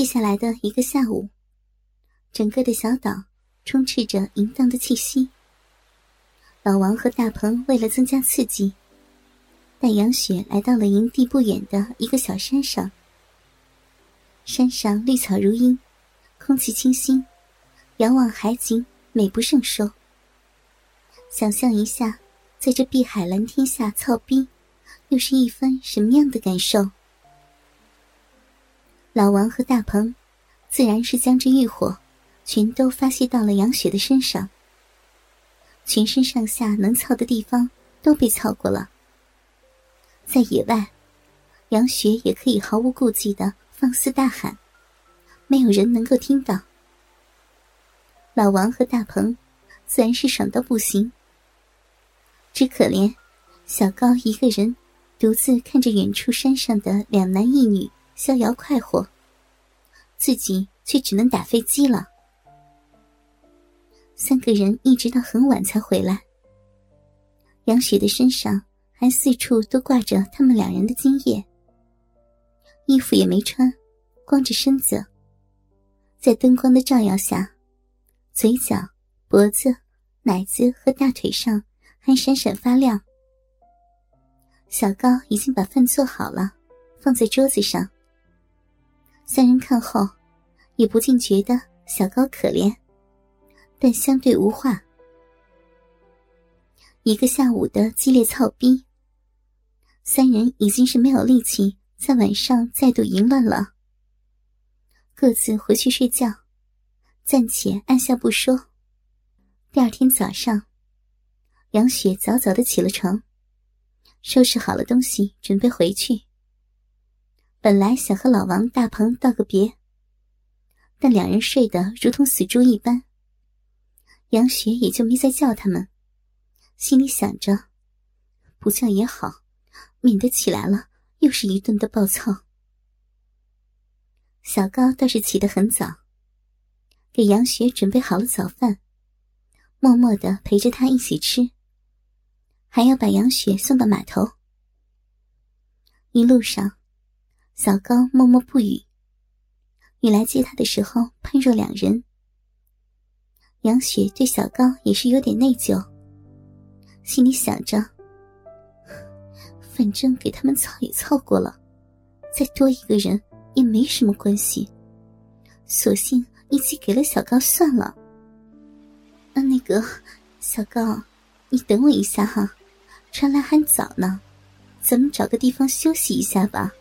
接下来的一个下午，整个的小岛充斥着淫荡的气息。老王和大鹏为了增加刺激，带杨雪来到了营地不远的一个小山上。山上绿草如茵，空气清新，遥望海景，美不胜收。想象一下，在这碧海蓝天下操逼，又是一番什么样的感受？老王和大鹏，自然是将这欲火，全都发泄到了杨雪的身上。全身上下能操的地方都被操过了。在野外，杨雪也可以毫无顾忌的放肆大喊，没有人能够听到。老王和大鹏，自然是爽到不行。只可怜小高一个人，独自看着远处山上的两男一女。逍遥快活，自己却只能打飞机了。三个人一直到很晚才回来。杨雪的身上还四处都挂着他们两人的精液，衣服也没穿，光着身子，在灯光的照耀下，嘴角、脖子、奶子和大腿上还闪闪发亮。小高已经把饭做好了，放在桌子上。三人看后，也不禁觉得小高可怜，但相对无话。一个下午的激烈操逼，三人已经是没有力气在晚上再度淫乱了，各自回去睡觉，暂且按下不说。第二天早上，杨雪早早的起了床，收拾好了东西，准备回去。本来想和老王、大鹏道个别，但两人睡得如同死猪一般，杨雪也就没再叫他们，心里想着，不叫也好，免得起来了又是一顿的暴躁。小高倒是起得很早，给杨雪准备好了早饭，默默的陪着她一起吃，还要把杨雪送到码头。一路上。小高默默不语。你来接他的时候，判若两人。杨雪对小高也是有点内疚，心里想着：反正给他们操也操过了，再多一个人也没什么关系，索性一起给了小高算了。那那个小高，你等我一下哈，船来还早呢，咱们找个地方休息一下吧。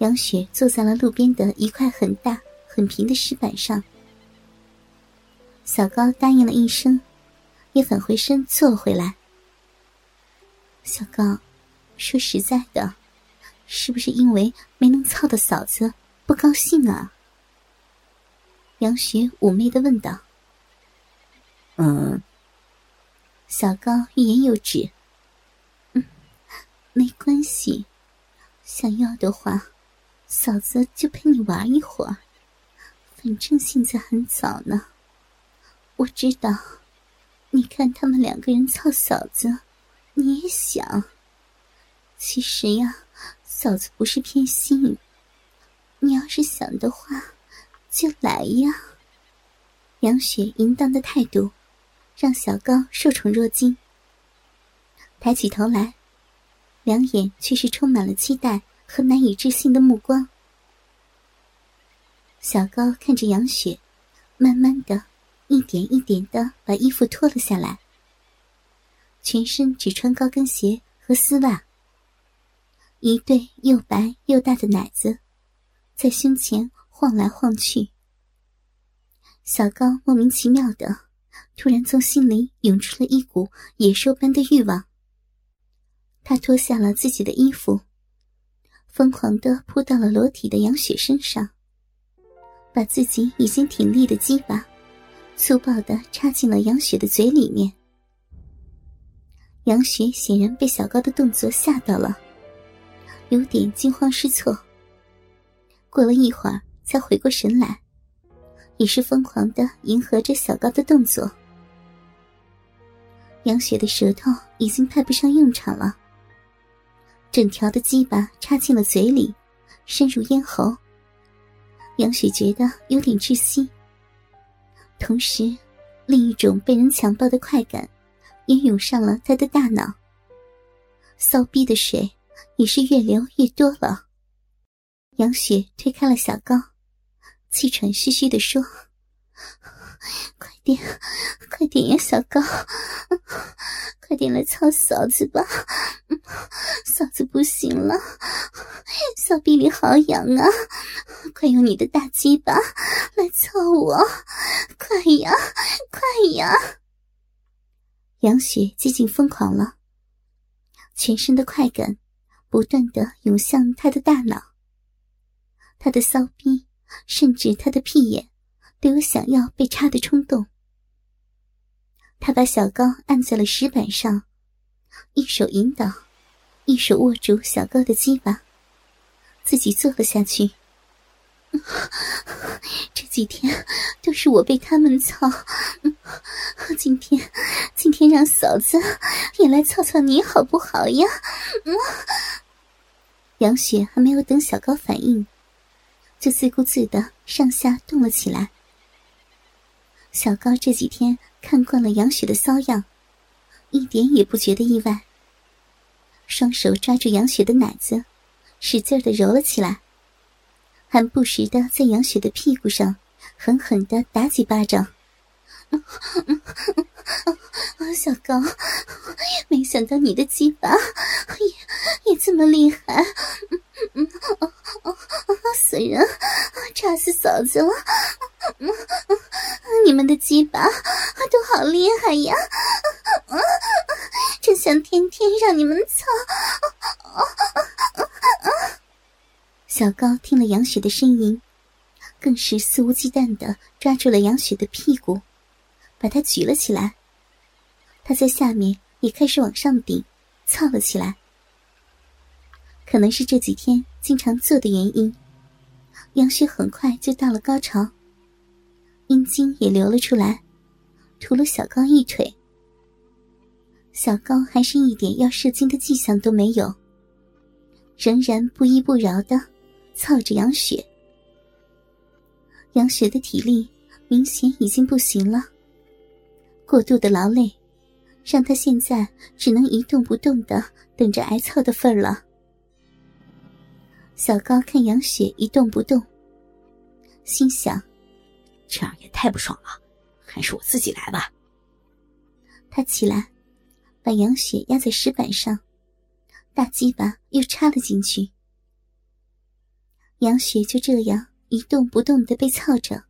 杨雪坐在了路边的一块很大、很平的石板上。小高答应了一声，也返回身坐回来。小高，说实在的，是不是因为没能操的嫂子不高兴啊？杨雪妩媚的问道。嗯。小高欲言又止。嗯，没关系，想要的话。嫂子就陪你玩一会儿，反正现在很早呢。我知道，你看他们两个人操嫂子，你也想。其实呀，嫂子不是偏心。你要是想的话，就来呀。杨雪淫荡的态度，让小高受宠若惊。抬起头来，两眼却是充满了期待。和难以置信的目光，小高看着杨雪，慢慢的，一点一点的把衣服脱了下来，全身只穿高跟鞋和丝袜，一对又白又大的奶子，在胸前晃来晃去。小高莫名其妙的，突然从心里涌出了一股野兽般的欲望。他脱下了自己的衣服。疯狂的扑到了裸体的杨雪身上，把自己已经挺立的鸡巴粗暴的插进了杨雪的嘴里面。杨雪显然被小高的动作吓到了，有点惊慌失措。过了一会儿才回过神来，也是疯狂的迎合着小高的动作。杨雪的舌头已经派不上用场了。整条的鸡巴插进了嘴里，深入咽喉，杨雪觉得有点窒息，同时，另一种被人强暴的快感也涌上了她的大脑。骚逼的水也是越流越多了。杨雪推开了小高，气喘吁吁的说：“快点，快点呀，小高，快点来操嫂子吧，嫂子不行了，小臂里好痒啊！快用你的大鸡巴来操我，快呀，快呀！”杨雪接近疯狂了，全身的快感不断的涌向他的大脑。他的骚逼，甚至他的屁眼，都有想要被插的冲动。他把小高按在了石板上，一手引导，一手握住小高的鸡巴，自己坐了下去。这几天都是我被他们操，今天，今天让嫂子也来操操你好不好呀？杨雪还没有等小高反应。就自顾自的上下动了起来。小高这几天看惯了杨雪的骚样，一点也不觉得意外。双手抓住杨雪的奶子，使劲的揉了起来，还不时的在杨雪的屁股上狠狠的打几巴掌。小高，没想到你的鸡巴也也这么厉害。死人！炸死嫂子了！你们的鸡巴都好厉害呀！真想天天让你们操！小高听了杨雪的呻吟，更是肆无忌惮的抓住了杨雪的屁股，把她举了起来。他在下面也开始往上顶，操了起来。可能是这几天经常做的原因。杨雪很快就到了高潮，阴茎也流了出来，涂了小高一腿。小高还是一点要射精的迹象都没有，仍然不依不饶的操着杨雪。杨雪的体力明显已经不行了，过度的劳累，让她现在只能一动不动的等着挨操的份儿了。小高看杨雪一动不动，心想：“这样也太不爽了，还是我自己来吧。”他起来，把杨雪压在石板上，大鸡巴又插了进去。杨雪就这样一动不动的被操着。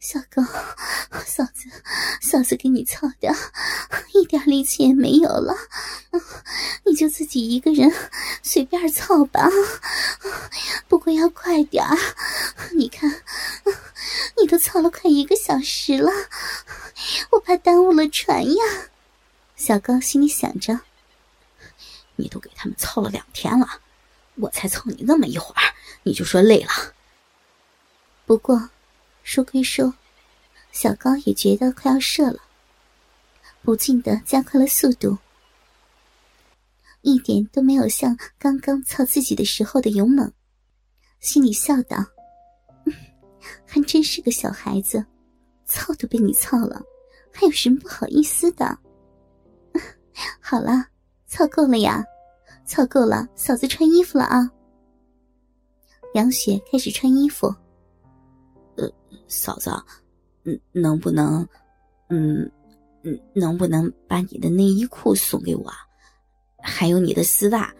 小高，嫂子，嫂子给你操的，一点力气也没有了，你就自己一个人随便操吧，不过要快点儿。你看，你都操了快一个小时了，我怕耽误了船呀。小高心里想着，你都给他们操了两天了，我才操你那么一会儿，你就说累了。不过，说归说，小高也觉得快要射了，不禁的加快了速度，一点都没有像刚刚操自己的时候的勇猛，心里笑道：“ 还真是个小孩子，操都被你操了，还有什么不好意思的？” 好了，操够了呀，操够了，嫂子穿衣服了啊。杨雪开始穿衣服。呃嫂子，嗯，能不能，嗯，嗯，能不能把你的内衣裤送给我，还有你的丝袜？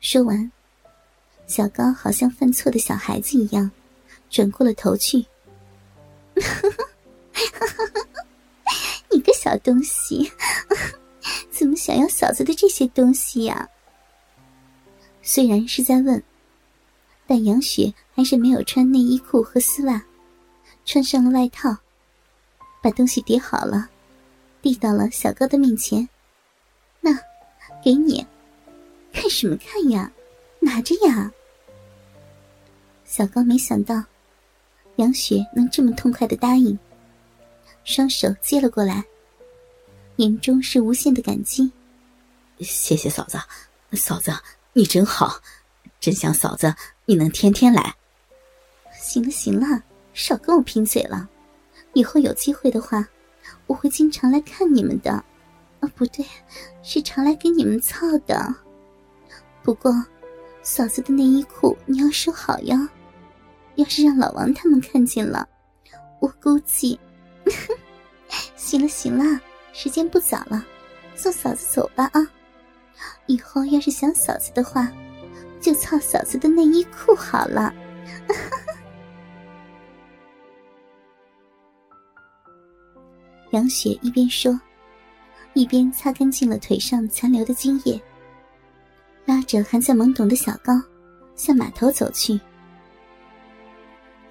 说完，小高好像犯错的小孩子一样，转过了头去。呵 呵你个小东西，怎么想要嫂子的这些东西呀？虽然是在问。但杨雪还是没有穿内衣裤和丝袜，穿上了外套，把东西叠好了，递到了小高的面前。那，给你，看什么看呀？拿着呀！小高没想到杨雪能这么痛快的答应，双手接了过来，眼中是无限的感激。谢谢嫂子，嫂子你真好。真想嫂子你能天天来。行了行了，少跟我贫嘴了。以后有机会的话，我会经常来看你们的。啊，不对，是常来给你们操的。不过，嫂子的内衣裤你要收好呀。要是让老王他们看见了，我估计…… 行了行了，时间不早了，送嫂子走吧啊！以后要是想嫂子的话，就操嫂子的内衣裤好了。杨雪一边说，一边擦干净了腿上残留的精液，拉着还在懵懂的小高向码头走去。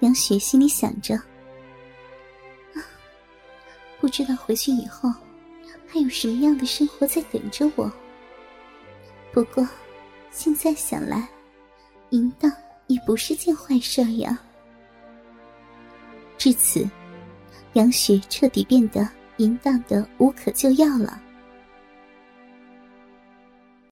杨雪心里想着：不知道回去以后还有什么样的生活在等着我。不过，现在想来，淫荡也不是件坏事呀。至此。杨雪彻底变得淫荡的无可救药了。